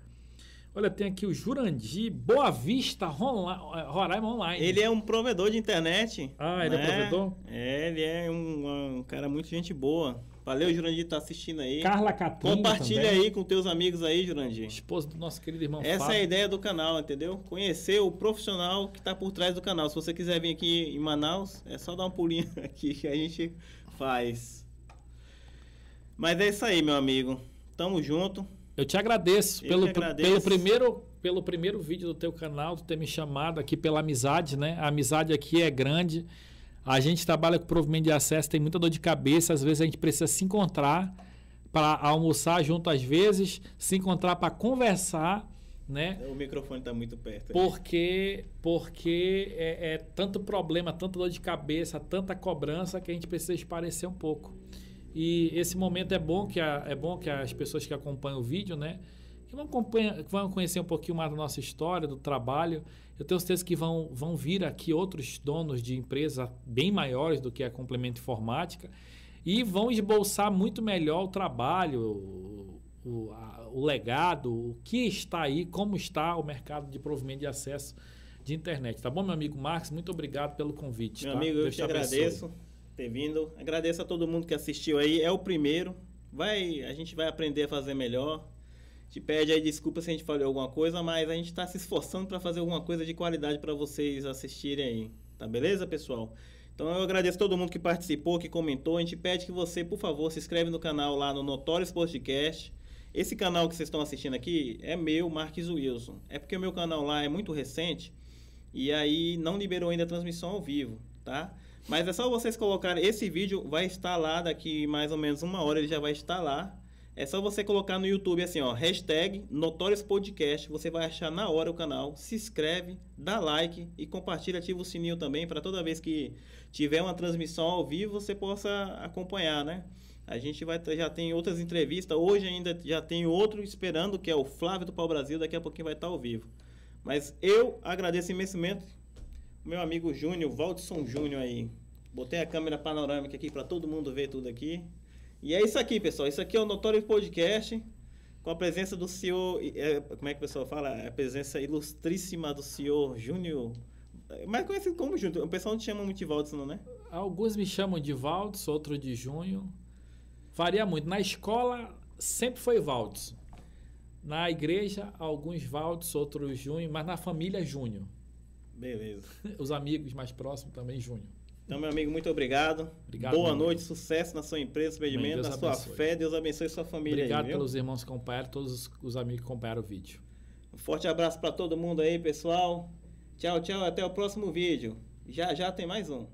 Olha, tem aqui o Jurandir, Boa Vista, Ronla- Roraima Online. Ele é um provedor de internet. Ah, ele é né? provedor? É, ele é um, um cara muito gente boa. Valeu, Jurandir, tá assistindo aí. Carla Catrina Compartilha também, aí com teus amigos aí, Jurandir. Esposa do nosso querido irmão Essa Fábio. é a ideia do canal, entendeu? Conhecer o profissional que está por trás do canal. Se você quiser vir aqui em Manaus, é só dar um pulinho aqui que a gente faz. Mas é isso aí, meu amigo. Tamo junto. Eu te agradeço, Eu pelo, agradeço. pelo primeiro pelo primeiro vídeo do teu canal, tu ter me chamado aqui pela amizade, né? A amizade aqui é grande. A gente trabalha com provimento de acesso, tem muita dor de cabeça, às vezes a gente precisa se encontrar para almoçar junto às vezes, se encontrar para conversar, né? O microfone tá muito perto. Porque, porque é, é tanto problema, tanta dor de cabeça, tanta cobrança que a gente precisa esparecer um pouco. E esse momento é bom que, a- é bom que as pessoas que acompanham o vídeo, né? Que vão, que vão conhecer um pouquinho mais da nossa história, do trabalho. Eu tenho certeza que vão, vão vir aqui outros donos de empresas bem maiores do que a Complemento Informática e vão esboçar muito melhor o trabalho, o, a- o legado, o que está aí, como está o mercado de provimento de acesso de internet. Tá bom, meu amigo Marcos? Muito obrigado pelo convite. Meu tá? amigo, eu Deus te abençoe. agradeço ter vindo. Agradeço a todo mundo que assistiu aí. É o primeiro. Vai, a gente vai aprender a fazer melhor. Te pede aí desculpa se a gente falou alguma coisa, mas a gente está se esforçando para fazer alguma coisa de qualidade para vocês assistirem aí. Tá beleza, pessoal? Então eu agradeço todo mundo que participou, que comentou. A gente pede que você, por favor, se inscreve no canal lá no Notórios Podcast. Esse canal que vocês estão assistindo aqui é meu, Marques Wilson. É porque o meu canal lá é muito recente e aí não liberou ainda a transmissão ao vivo, tá? Mas é só vocês colocarem. Esse vídeo vai estar lá daqui mais ou menos uma hora, ele já vai estar lá. É só você colocar no YouTube assim, ó, hashtag Notórios Podcast. Você vai achar na hora o canal. Se inscreve, dá like e compartilha, ativa o sininho também para toda vez que tiver uma transmissão ao vivo você possa acompanhar, né? A gente vai já tem outras entrevistas. Hoje ainda já tem outro esperando, que é o Flávio do Pau Brasil. Daqui a pouquinho vai estar ao vivo. Mas eu agradeço imensamente meu amigo Júnior, Valdson Júnior aí. Botei a câmera panorâmica aqui para todo mundo ver tudo aqui. E é isso aqui, pessoal. Isso aqui é o Notório Podcast. Com a presença do senhor. é, como é que o pessoal fala? A presença ilustríssima do senhor Júnior. é, Mais conhecido como Júnior. O pessoal não chama muito de Valdson, não, né? Alguns me chamam de Valdes, outros de Junho. Varia muito. Na escola sempre foi Valdes. Na igreja, alguns Valdes, outros Junho, mas na família Júnior. Beleza. Os amigos mais próximos também Júnior. Então, meu amigo, muito obrigado. Obrigado, Boa noite, sucesso na sua empresa, Deus na sua abençoe. fé. Deus abençoe sua família Obrigado aí, viu? pelos irmãos que acompanharam, todos os- os amigos que acompanharam o vídeo. Um forte abraço para todo mundo aí, pessoal. Tchau, tchau. Até o próximo vídeo. Já já tem mais um.